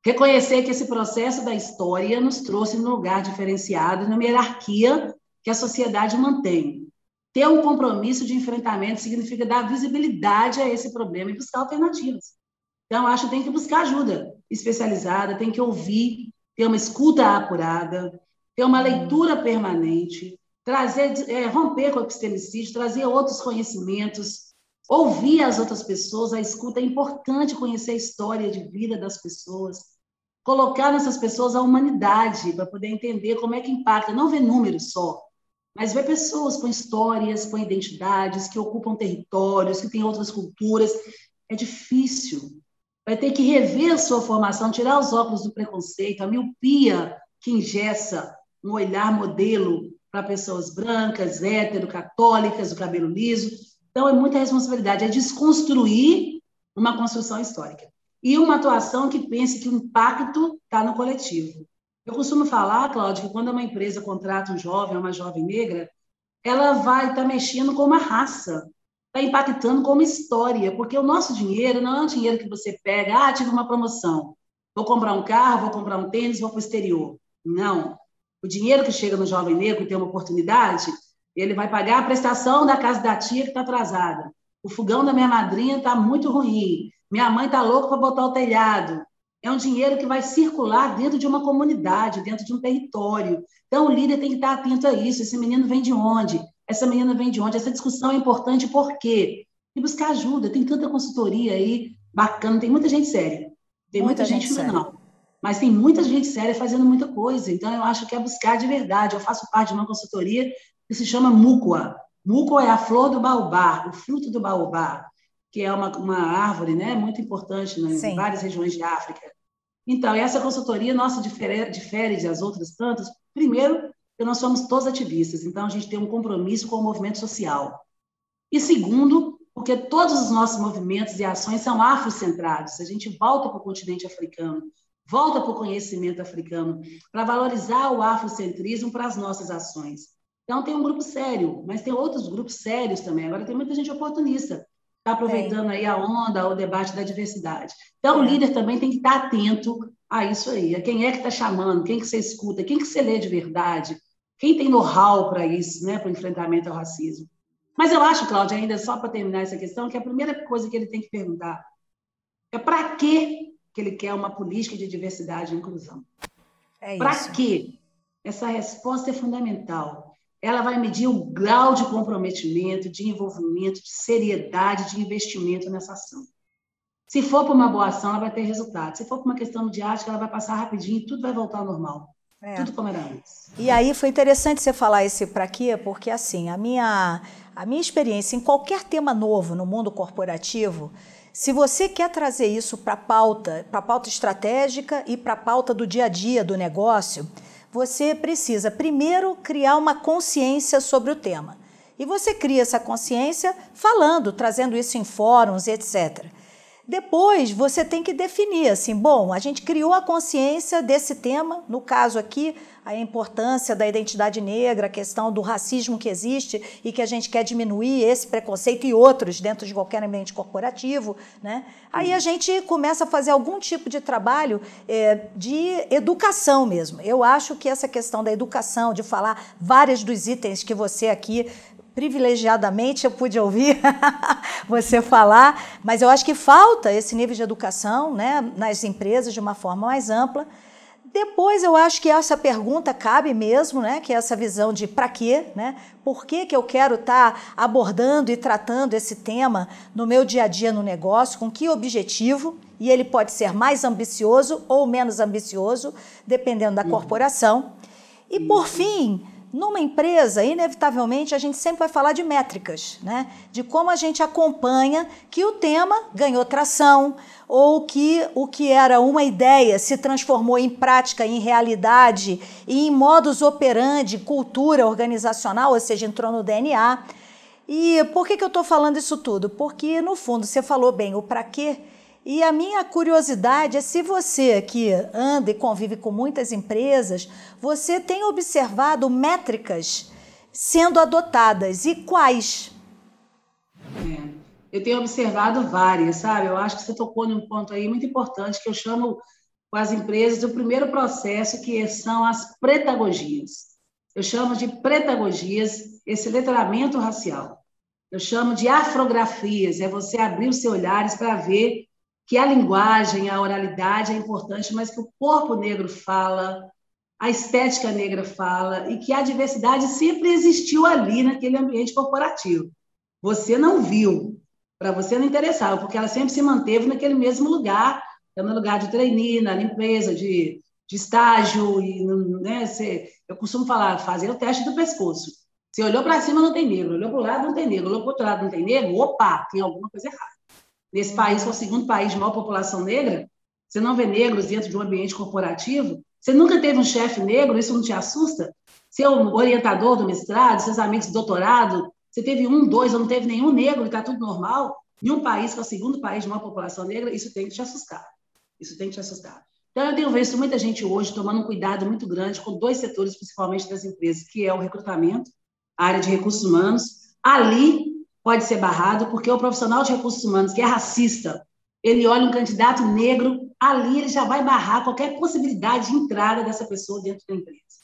Reconhecer que esse processo da história nos trouxe num lugar diferenciado, numa hierarquia que a sociedade mantém. Ter um compromisso de enfrentamento significa dar visibilidade a esse problema e buscar alternativas. Então, acho que tem que buscar ajuda especializada, tem que ouvir, ter uma escuta apurada, ter uma leitura permanente, trazer, é, romper com o epistemicídio, trazer outros conhecimentos, ouvir as outras pessoas. A escuta é importante conhecer a história de vida das pessoas, colocar nessas pessoas a humanidade para poder entender como é que impacta, não ver números só, mas ver pessoas com histórias, com identidades, que ocupam territórios, que têm outras culturas. É difícil, vai ter que rever a sua formação, tirar os óculos do preconceito, a miopia que ingessa um olhar modelo para pessoas brancas, hétero, católicas, o cabelo liso. Então, é muita responsabilidade, é desconstruir uma construção histórica. e uma atuação que pense que o impacto está no coletivo. Eu costumo falar, Cláudia, que quando uma empresa contrata um jovem uma jovem negra, ela vai estar tá mexendo com uma raça, está impactando com uma história, porque o nosso dinheiro não é um dinheiro que você pega, ah, tive uma promoção, vou comprar um carro, vou comprar um tênis, vou para o exterior. Não. O dinheiro que chega no jovem negro que tem uma oportunidade, ele vai pagar a prestação da casa da tia que está atrasada. O fogão da minha madrinha está muito ruim. Minha mãe está louca para botar o telhado. É um dinheiro que vai circular dentro de uma comunidade, dentro de um território. Então, o líder tem que estar atento a isso. Esse menino vem de onde? Essa menina vem de onde? Essa discussão é importante por quê? E buscar ajuda. Tem tanta consultoria aí bacana, tem muita gente séria. Tem muita, muita gente, gente séria. não. Mas tem muita gente séria fazendo muita coisa. Então, eu acho que é buscar de verdade. Eu faço parte de uma consultoria que se chama Mucua. Mucua é a flor do baobá, o fruto do baobá que é uma, uma árvore né, muito importante né, em várias regiões de África. Então, essa consultoria nossa difere, difere das outras tantas, primeiro, porque nós somos todos ativistas, então a gente tem um compromisso com o movimento social. E segundo, porque todos os nossos movimentos e ações são afrocentrados, a gente volta para o continente africano, volta para o conhecimento africano, para valorizar o afrocentrismo para as nossas ações. Então, tem um grupo sério, mas tem outros grupos sérios também. Agora, tem muita gente oportunista, está aproveitando aí a onda, o debate da diversidade. Então, o é. líder também tem que estar atento a isso aí, a quem é que está chamando, quem que você escuta, quem que você lê de verdade, quem tem know-how para isso, né, para o enfrentamento ao racismo. Mas eu acho, Cláudia, ainda só para terminar essa questão, que a primeira coisa que ele tem que perguntar é para que ele quer uma política de diversidade e inclusão? É para quê? Essa resposta é fundamental ela vai medir o grau de comprometimento, de envolvimento, de seriedade, de investimento nessa ação. Se for para uma boa ação, ela vai ter resultado. Se for para uma questão midiática, ela vai passar rapidinho e tudo vai voltar ao normal. É. Tudo como era antes. E aí foi interessante você falar esse para quê, porque assim, a minha, a minha experiência em qualquer tema novo no mundo corporativo, se você quer trazer isso para a pauta, para a pauta estratégica e para a pauta do dia a dia do negócio, você precisa primeiro criar uma consciência sobre o tema. E você cria essa consciência falando, trazendo isso em fóruns, etc. Depois você tem que definir assim, bom, a gente criou a consciência desse tema, no caso aqui, a importância da identidade negra, a questão do racismo que existe e que a gente quer diminuir esse preconceito e outros dentro de qualquer ambiente corporativo, né? Aí a gente começa a fazer algum tipo de trabalho é, de educação mesmo. Eu acho que essa questão da educação, de falar vários dos itens que você aqui privilegiadamente eu pude ouvir você falar, mas eu acho que falta esse nível de educação né, nas empresas de uma forma mais ampla. Depois eu acho que essa pergunta cabe mesmo, né? Que é essa visão de para quê, né? Por que, que eu quero estar tá abordando e tratando esse tema no meu dia a dia no negócio, com que objetivo? E ele pode ser mais ambicioso ou menos ambicioso, dependendo da uhum. corporação. E por fim, numa empresa, inevitavelmente, a gente sempre vai falar de métricas, né? De como a gente acompanha que o tema ganhou tração ou que o que era uma ideia se transformou em prática, em realidade e em modus operandi, cultura organizacional, ou seja, entrou no DNA. E por que, que eu estou falando isso tudo? Porque, no fundo, você falou bem o para quê e a minha curiosidade é se você que anda e convive com muitas empresas, você tem observado métricas sendo adotadas e quais? É, eu tenho observado várias, sabe? Eu acho que você tocou num ponto aí muito importante que eu chamo com as empresas o primeiro processo que são as pretagogias. Eu chamo de pretagogias esse letramento racial. Eu chamo de afrografias, é você abrir os seus olhares para ver que a linguagem, a oralidade é importante, mas que o corpo negro fala, a estética negra fala, e que a diversidade sempre existiu ali naquele ambiente corporativo. Você não viu, para você não interessava, porque ela sempre se manteve naquele mesmo lugar, no lugar de trainee, na limpeza, de, de estágio, e, né, você, eu costumo falar, fazer o teste do pescoço. Você olhou para cima, não tem negro, olhou para o lado, não tem negro, olhou para o outro lado, não tem negro, opa, tem alguma coisa errada. Nesse país, que é o segundo país de maior população negra, você não vê negros dentro de um ambiente corporativo, você nunca teve um chefe negro, isso não te assusta? Seu orientador do mestrado, seus amigos de doutorado, você teve um, dois, ou não teve nenhum negro e está tudo normal? Em um país que é o segundo país de uma população negra, isso tem que te assustar. Isso tem que te assustar. Então, eu tenho visto muita gente hoje tomando um cuidado muito grande com dois setores, principalmente das empresas, que é o recrutamento, a área de recursos humanos. Ali pode ser barrado, porque o profissional de recursos humanos que é racista, ele olha um candidato negro, ali ele já vai barrar qualquer possibilidade de entrada dessa pessoa dentro da empresa.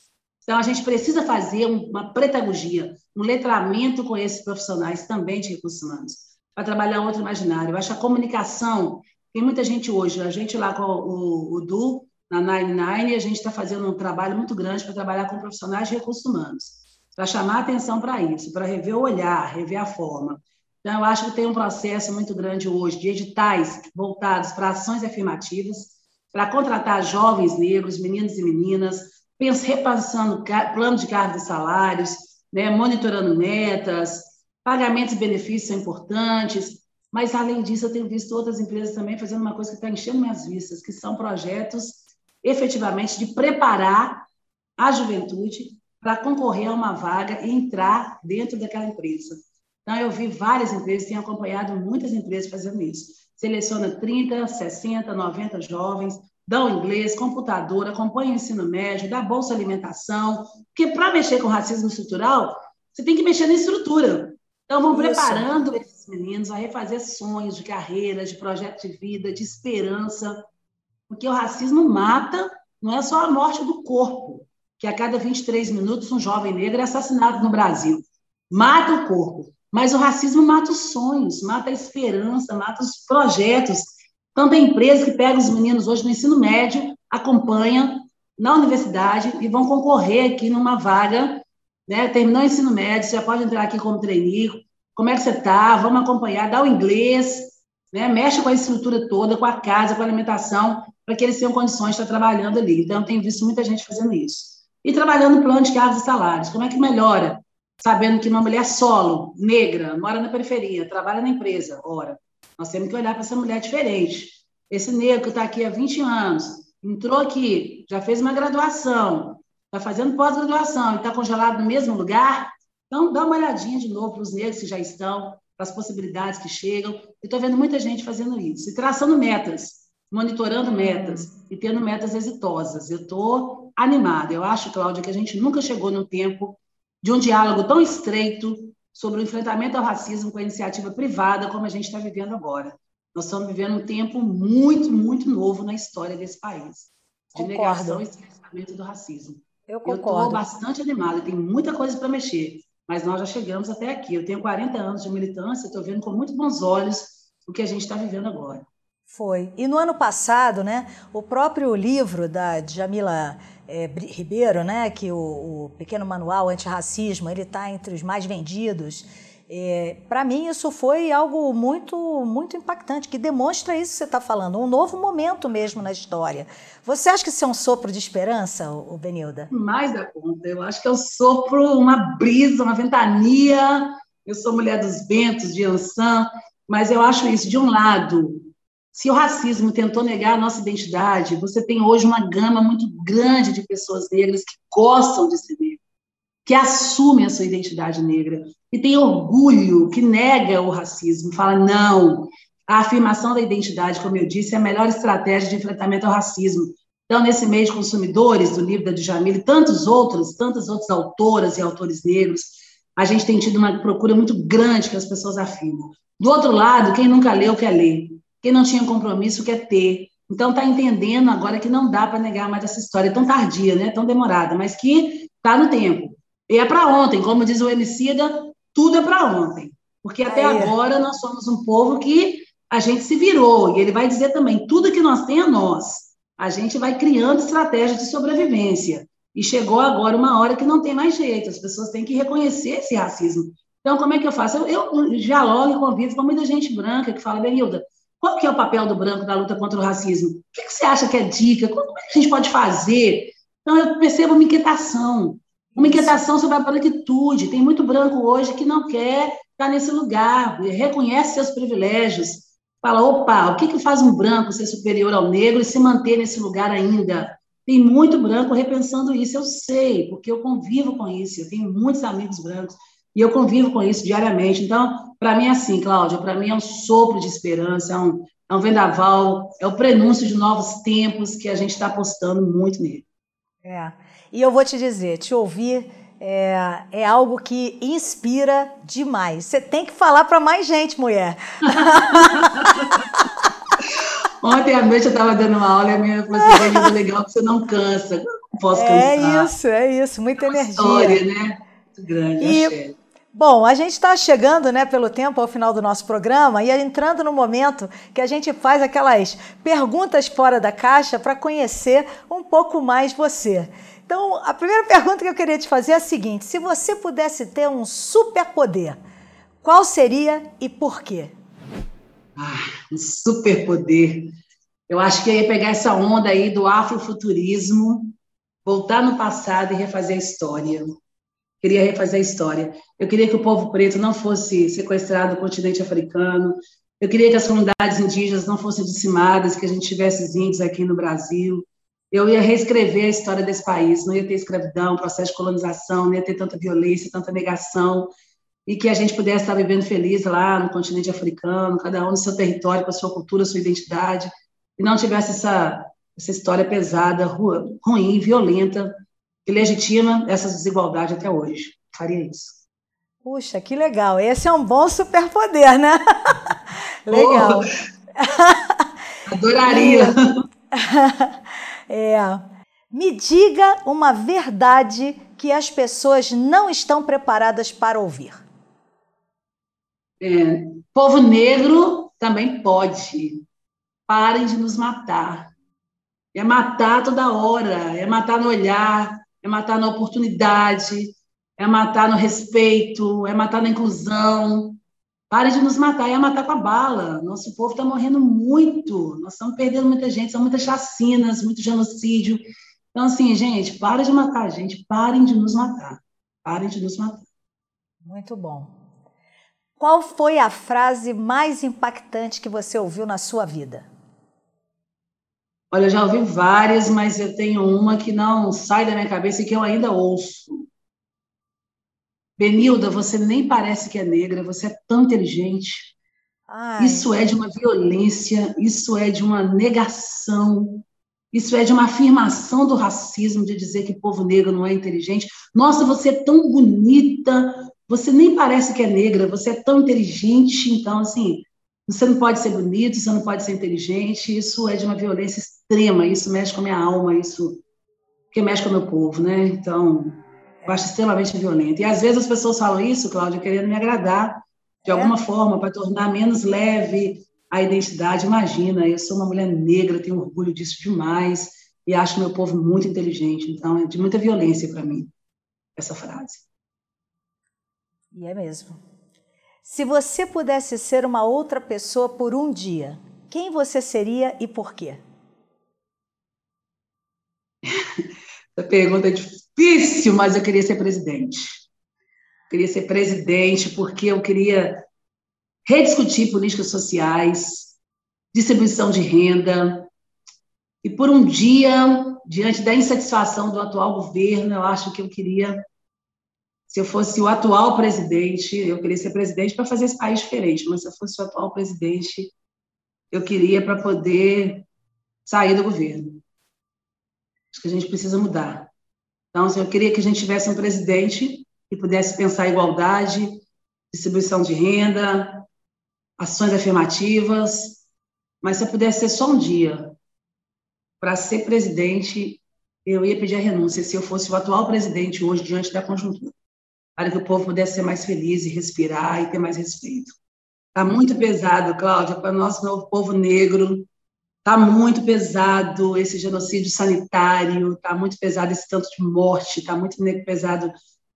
Então, a gente precisa fazer uma pedagogia, um letramento com esses profissionais também de recursos humanos, para trabalhar outro imaginário. Eu acho a comunicação tem muita gente hoje, a gente lá com o, o Du, na Nine Nine, a gente está fazendo um trabalho muito grande para trabalhar com profissionais de recursos humanos, para chamar atenção para isso, para rever o olhar, rever a forma. Então, eu acho que tem um processo muito grande hoje de editais voltados para ações afirmativas, para contratar jovens negros, meninos e meninas, repassando plano de cargos e salários, né, monitorando metas, pagamentos e benefícios são importantes, mas, além disso, eu tenho visto outras empresas também fazendo uma coisa que está enchendo minhas vistas, que são projetos, efetivamente, de preparar a juventude para concorrer a uma vaga e entrar dentro daquela empresa. Então, eu vi várias empresas, tenho acompanhado muitas empresas fazendo isso. Seleciona 30, 60, 90 jovens, dá o inglês, computador, acompanha o ensino médio, dá bolsa alimentação, porque para mexer com racismo estrutural, você tem que mexer na estrutura. Então, vão preparando esses meninos a refazer sonhos de carreira, de projeto de vida, de esperança, porque o racismo mata, não é só a morte do corpo, que a cada 23 minutos um jovem negro é assassinado no Brasil. Mata o corpo, mas o racismo mata os sonhos, mata a esperança, mata os projetos. Então, tem empresas que pegam os meninos hoje no ensino médio, acompanham na universidade e vão concorrer aqui numa vaga né? Terminou o ensino médio, você já pode entrar aqui como trainee. Como é que você está? Vamos acompanhar, dá o inglês, né? Mexe com a estrutura toda, com a casa, com a alimentação, para que eles tenham condições de estar trabalhando ali. Então, eu tenho visto muita gente fazendo isso. E trabalhando no plano de cargos e salários. Como é que melhora? Sabendo que uma mulher solo, negra, mora na periferia, trabalha na empresa. Ora, nós temos que olhar para essa mulher diferente. Esse negro que está aqui há 20 anos, entrou aqui, já fez uma graduação, está fazendo pós-graduação e está congelado no mesmo lugar, então dá uma olhadinha de novo para os negros que já estão, para as possibilidades que chegam. E estou vendo muita gente fazendo isso, e traçando metas, monitorando metas e tendo metas exitosas. Eu estou animada. Eu acho, Cláudia, que a gente nunca chegou no tempo de um diálogo tão estreito sobre o enfrentamento ao racismo com a iniciativa privada como a gente está vivendo agora. Nós estamos vivendo um tempo muito, muito novo na história desse país, de Concordo. negação e silenciamento do racismo. Eu concordo. Eu estou bastante animada, tem muita coisa para mexer, mas nós já chegamos até aqui. Eu tenho 40 anos de militância, estou vendo com muito bons olhos o que a gente está vivendo agora. Foi. E no ano passado, né, o próprio livro da Jamila é, Ribeiro, né, que o, o Pequeno Manual Antirracismo, ele está entre os mais vendidos. É, para mim, isso foi algo muito, muito impactante, que demonstra isso que você está falando, um novo momento mesmo na história. Você acha que isso é um sopro de esperança, o Benilda? Mais da conta. Eu acho que é um sopro, uma brisa, uma ventania. Eu sou mulher dos ventos, de Ansan, mas eu acho isso, de um lado, se o racismo tentou negar a nossa identidade, você tem hoje uma gama muito grande de pessoas negras que gostam de ser negras que assume a sua identidade negra, que tem orgulho, que nega o racismo, fala não. A afirmação da identidade, como eu disse, é a melhor estratégia de enfrentamento ao racismo. Então, nesse mês de consumidores do livro da Djamila e tantos outros, tantas outras autoras e autores negros, a gente tem tido uma procura muito grande que as pessoas afirmam. Do outro lado, quem nunca leu quer ler, quem não tinha compromisso quer ter. Então, está entendendo agora que não dá para negar mais essa história tão tardia, né? tão demorada, mas que está no tempo. E é para ontem, como diz o Emicida, tudo é para ontem. Porque até é. agora nós somos um povo que a gente se virou. E ele vai dizer também: tudo que nós temos é nós. A gente vai criando estratégias de sobrevivência. E chegou agora uma hora que não tem mais jeito, as pessoas têm que reconhecer esse racismo. Então, como é que eu faço? Eu, eu dialogo e convido com muita gente branca que fala, Benilda, qual que é o papel do branco na luta contra o racismo? O que, que você acha que é dica? Como é que a gente pode fazer? Então, eu percebo uma inquietação. Uma inquietação sobre a branquitude. Tem muito branco hoje que não quer estar nesse lugar, reconhece seus privilégios, fala: opa, o que, que faz um branco ser superior ao negro e se manter nesse lugar ainda? Tem muito branco repensando isso, eu sei, porque eu convivo com isso, eu tenho muitos amigos brancos. E eu convivo com isso diariamente. Então, para mim é assim, Cláudia, para mim é um sopro de esperança, é um, é um vendaval, é o prenúncio de novos tempos que a gente está apostando muito nele. É. E eu vou te dizer, te ouvir é, é algo que inspira demais. Você tem que falar para mais gente, mulher. Ontem à noite eu estava dando uma aula e a minha professora disse, legal que você não cansa. Não posso é cansar. É isso, é isso. Muita é energia. História, né? Muito grande, e, Bom, a gente está chegando, né, pelo tempo ao final do nosso programa e entrando no momento que a gente faz aquelas perguntas fora da caixa para conhecer um pouco mais você. Então, a primeira pergunta que eu queria te fazer é a seguinte: se você pudesse ter um superpoder, qual seria e por quê? Ah, um superpoder. Eu acho que eu ia pegar essa onda aí do afrofuturismo, voltar no passado e refazer a história queria refazer a história. Eu queria que o povo preto não fosse sequestrado do continente africano. Eu queria que as comunidades indígenas não fossem dizimadas, que a gente tivesse índios aqui no Brasil. Eu ia reescrever a história desse país. Não ia ter escravidão, processo de colonização, não ia ter tanta violência, tanta negação. E que a gente pudesse estar vivendo feliz lá no continente africano, cada um no seu território, com a sua cultura, a sua identidade. E não tivesse essa, essa história pesada, ruim, violenta, que legitima essa desigualdade até hoje. Faria isso. Puxa, que legal. Esse é um bom superpoder, né? legal. Oh, adoraria. é. Me diga uma verdade que as pessoas não estão preparadas para ouvir. É, povo negro também pode. Parem de nos matar. É matar toda hora, é matar no olhar, é matar na oportunidade, é matar no respeito, é matar na inclusão. Pare de nos matar, é matar com a bala. Nosso povo está morrendo muito, nós estamos perdendo muita gente, são muitas chacinas, muito genocídio. Então, assim, gente, parem de matar, gente, parem de nos matar. Parem de nos matar. Muito bom. Qual foi a frase mais impactante que você ouviu na sua vida? Olha, eu já ouvi várias, mas eu tenho uma que não sai da minha cabeça e que eu ainda ouço. Benilda, você nem parece que é negra, você é tão inteligente. Ai. Isso é de uma violência, isso é de uma negação, isso é de uma afirmação do racismo, de dizer que o povo negro não é inteligente. Nossa, você é tão bonita, você nem parece que é negra, você é tão inteligente. Então, assim, você não pode ser bonito, você não pode ser inteligente. Isso é de uma violência extrema, isso mexe com a minha alma, isso que mexe com o meu povo, né? Então, eu acho extremamente violento. E às vezes as pessoas falam isso, Cláudia, querendo me agradar de é. alguma forma, para tornar menos leve a identidade. Imagina, eu sou uma mulher negra, tenho orgulho disso demais e acho meu povo muito inteligente. Então, é de muita violência para mim essa frase. E é mesmo. Se você pudesse ser uma outra pessoa por um dia, quem você seria e por quê? Essa pergunta é difícil, mas eu queria ser presidente. Eu queria ser presidente porque eu queria rediscutir políticas sociais, distribuição de renda. E por um dia, diante da insatisfação do atual governo, eu acho que eu queria se eu fosse o atual presidente, eu queria ser presidente para fazer esse país diferente, mas se eu fosse o atual presidente, eu queria para poder sair do governo. Acho que a gente precisa mudar. Então, eu queria que a gente tivesse um presidente que pudesse pensar igualdade, distribuição de renda, ações afirmativas, mas se eu pudesse ser só um dia para ser presidente, eu ia pedir a renúncia se eu fosse o atual presidente hoje diante da conjuntura para que o povo pudesse ser mais feliz e respirar e ter mais respeito. Está muito pesado, Cláudia, para nós, novo povo negro, está muito pesado esse genocídio sanitário, está muito pesado esse tanto de morte, está muito pesado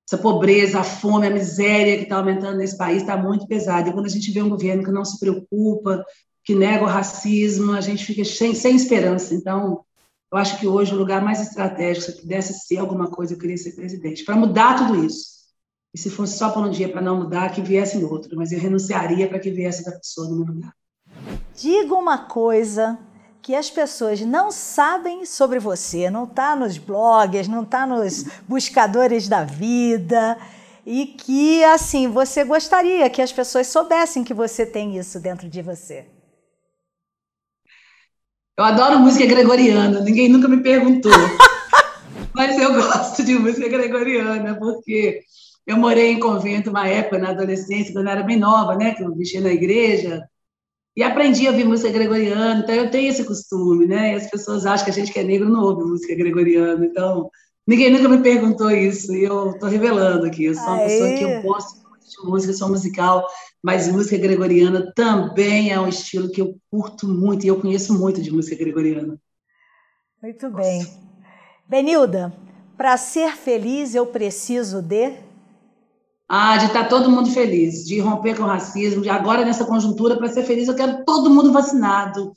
essa pobreza, a fome, a miséria que está aumentando nesse país, está muito pesado. E quando a gente vê um governo que não se preocupa, que nega o racismo, a gente fica sem, sem esperança. Então, eu acho que hoje o lugar mais estratégico, se eu pudesse ser alguma coisa, eu queria ser presidente, para mudar tudo isso. E se fosse só por um dia para não mudar, que viesse outro, mas eu renunciaria para que viesse outra pessoa no meu lugar. Diga uma coisa que as pessoas não sabem sobre você, não está nos blogs, não está nos buscadores da vida. e que assim você gostaria que as pessoas soubessem que você tem isso dentro de você. Eu adoro música gregoriana, ninguém nunca me perguntou. Mas eu gosto de música gregoriana, porque eu morei em convento uma época, na adolescência, quando eu era bem nova, né? Que eu mexia na igreja. E aprendi a ouvir música gregoriana, então eu tenho esse costume, né? E as pessoas acham que a gente que é negro não ouve música gregoriana. Então, ninguém nunca me perguntou isso, e eu estou revelando aqui. Eu sou uma Aê. pessoa que eu gosto muito de música, sou musical, mas música gregoriana também é um estilo que eu curto muito, e eu conheço muito de música gregoriana. Muito bem. Benilda, para ser feliz eu preciso de ah, de estar todo mundo feliz, de romper com o racismo, de agora nessa conjuntura, para ser feliz, eu quero todo mundo vacinado.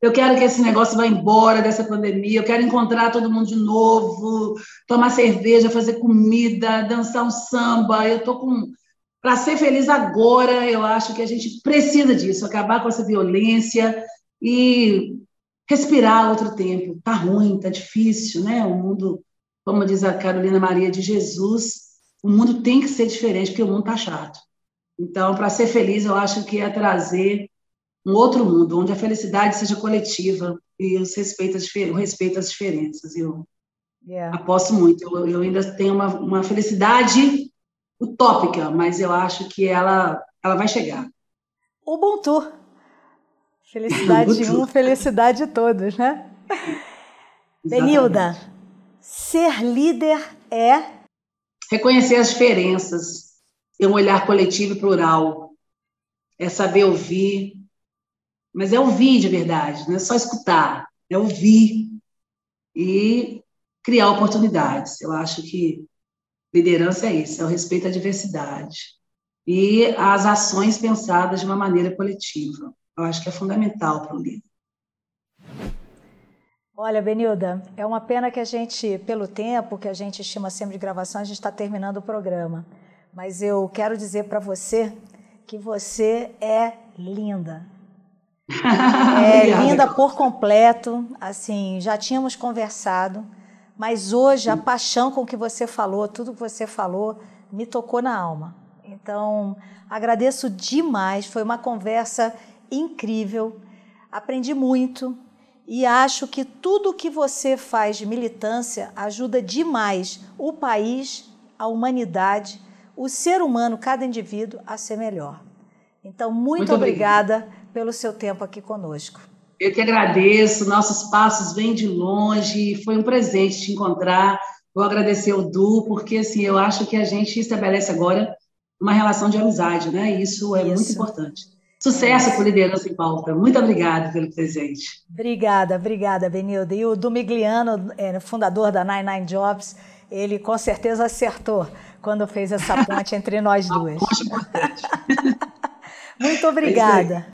Eu quero que esse negócio vá embora dessa pandemia, eu quero encontrar todo mundo de novo, tomar cerveja, fazer comida, dançar um samba. Eu tô com para ser feliz agora, eu acho que a gente precisa disso, acabar com essa violência e respirar outro tempo. Tá ruim, tá difícil, né? O mundo, como diz a Carolina Maria de Jesus, o mundo tem que ser diferente, porque o mundo está chato. Então, para ser feliz, eu acho que é trazer um outro mundo, onde a felicidade seja coletiva e os respeito, o respeito às diferenças. Eu yeah. aposto muito. Eu, eu ainda tenho uma, uma, felicidade utópica, mas eu acho que ela, ela vai chegar. Ubuntu. Felicidade de um, felicidade de todos, né? Benilda, ser líder é Reconhecer as diferenças, ter um olhar coletivo e plural, é saber ouvir, mas é ouvir de verdade, não é só escutar, é ouvir e criar oportunidades. Eu acho que liderança é isso, é o respeito à diversidade e as ações pensadas de uma maneira coletiva. Eu acho que é fundamental para o líder. Olha, Benilda, é uma pena que a gente, pelo tempo que a gente estima sempre de gravação, a gente está terminando o programa. Mas eu quero dizer para você que você é linda. é linda por completo. Assim, já tínhamos conversado, mas hoje a paixão com que você falou, tudo que você falou, me tocou na alma. Então, agradeço demais. Foi uma conversa incrível. Aprendi muito e acho que tudo que você faz de militância ajuda demais o país, a humanidade, o ser humano, cada indivíduo a ser melhor. Então, muito, muito obrigada pelo seu tempo aqui conosco. Eu que agradeço, nossos passos vêm de longe, foi um presente te encontrar. Vou agradecer o Du, porque assim, eu acho que a gente estabelece agora uma relação de amizade, né? Isso é Isso. muito importante. Sucesso por liderança em pauta. Muito obrigada pelo presente. Obrigada, obrigada, Benilda. E o Dumigliano, é, fundador da Nine Nine Jobs, ele com certeza acertou quando fez essa ponte entre nós duas. Muito é obrigada.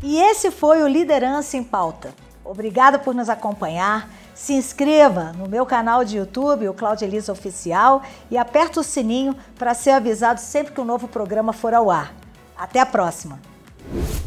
E esse foi o Liderança em Pauta. Obrigada por nos acompanhar. Se inscreva no meu canal de YouTube, o Cláudia Elisa Oficial, e aperta o sininho para ser avisado sempre que um novo programa for ao ar. Até a próxima! you.